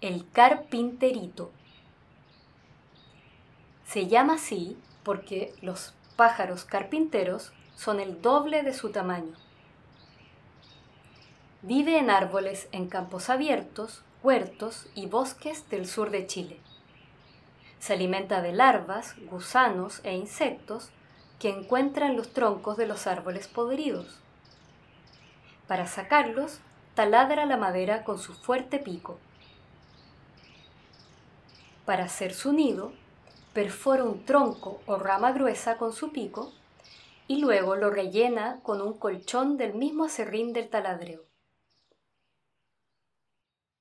El carpinterito. Se llama así porque los pájaros carpinteros son el doble de su tamaño. Vive en árboles en campos abiertos, huertos y bosques del sur de Chile. Se alimenta de larvas, gusanos e insectos que encuentra en los troncos de los árboles podridos. Para sacarlos, taladra la madera con su fuerte pico. Para hacer su nido, perfora un tronco o rama gruesa con su pico y luego lo rellena con un colchón del mismo acerrín del taladreo.